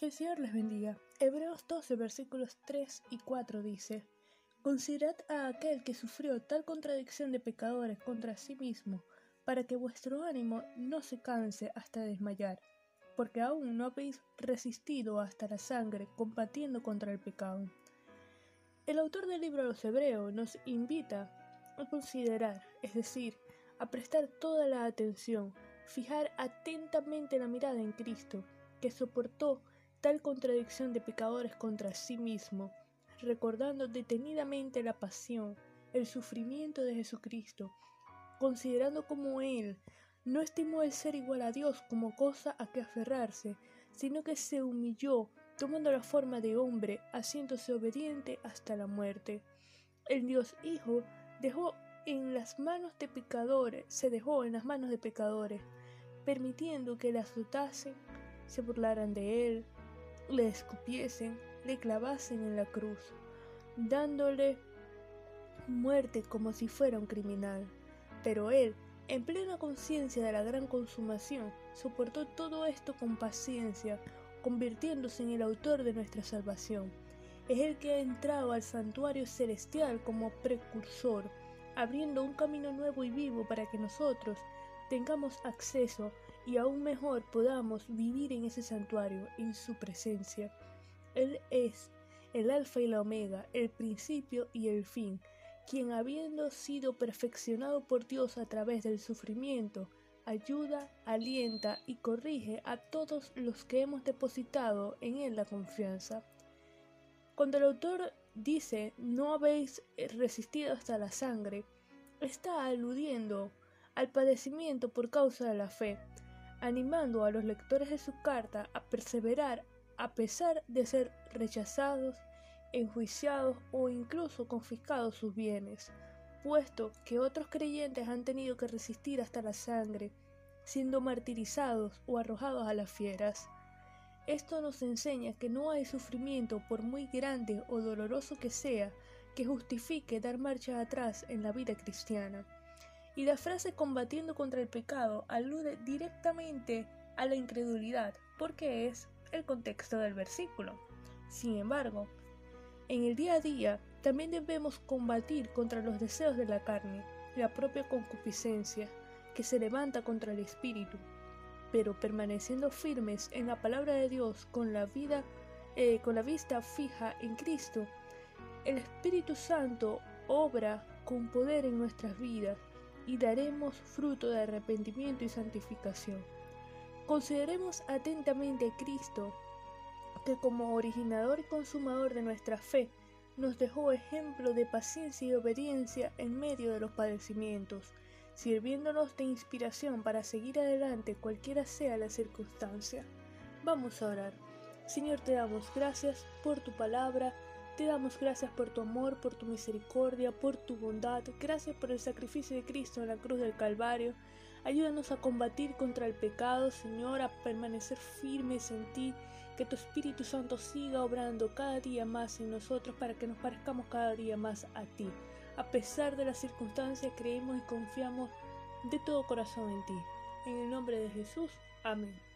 Que el Señor les bendiga. Hebreos 12, versículos 3 y 4 dice, Considerad a aquel que sufrió tal contradicción de pecadores contra sí mismo, para que vuestro ánimo no se canse hasta desmayar, porque aún no habéis resistido hasta la sangre combatiendo contra el pecado. El autor del libro de los Hebreos nos invita a considerar, es decir, a prestar toda la atención, fijar atentamente la mirada en Cristo, que soportó tal contradicción de pecadores contra sí mismo, recordando detenidamente la pasión, el sufrimiento de Jesucristo, considerando como Él no estimó el ser igual a Dios como cosa a que aferrarse, sino que se humilló, tomando la forma de hombre, haciéndose obediente hasta la muerte. El Dios Hijo dejó en las manos de pecadores, se dejó en las manos de pecadores, permitiendo que le azotasen, se burlaran de él, le escupiesen, le clavasen en la cruz, dándole muerte como si fuera un criminal. Pero él, en plena conciencia de la gran consumación, soportó todo esto con paciencia, convirtiéndose en el autor de nuestra salvación. Es el que ha entrado al santuario celestial como precursor, abriendo un camino nuevo y vivo para que nosotros tengamos acceso y aún mejor podamos vivir en ese santuario, en su presencia. Él es el alfa y la omega, el principio y el fin, quien habiendo sido perfeccionado por Dios a través del sufrimiento, ayuda, alienta y corrige a todos los que hemos depositado en Él la confianza. Cuando el autor dice no habéis resistido hasta la sangre, está aludiendo al padecimiento por causa de la fe, animando a los lectores de su carta a perseverar a pesar de ser rechazados, enjuiciados o incluso confiscados sus bienes, puesto que otros creyentes han tenido que resistir hasta la sangre, siendo martirizados o arrojados a las fieras. Esto nos enseña que no hay sufrimiento, por muy grande o doloroso que sea, que justifique dar marcha atrás en la vida cristiana. Y la frase combatiendo contra el pecado alude directamente a la incredulidad, porque es el contexto del versículo. Sin embargo, en el día a día también debemos combatir contra los deseos de la carne, la propia concupiscencia, que se levanta contra el espíritu, pero permaneciendo firmes en la palabra de Dios con la vida, eh, con la vista fija en Cristo, el Espíritu Santo obra con poder en nuestras vidas y daremos fruto de arrepentimiento y santificación. Consideremos atentamente a Cristo, que como originador y consumador de nuestra fe, nos dejó ejemplo de paciencia y obediencia en medio de los padecimientos, sirviéndonos de inspiración para seguir adelante cualquiera sea la circunstancia. Vamos a orar. Señor, te damos gracias por tu palabra, te damos gracias por tu amor, por tu misericordia, por tu bondad. Gracias por el sacrificio de Cristo en la cruz del Calvario. Ayúdanos a combatir contra el pecado, Señor, a permanecer firmes en ti. Que tu Espíritu Santo siga obrando cada día más en nosotros para que nos parezcamos cada día más a ti. A pesar de las circunstancias, creemos y confiamos de todo corazón en ti. En el nombre de Jesús. Amén.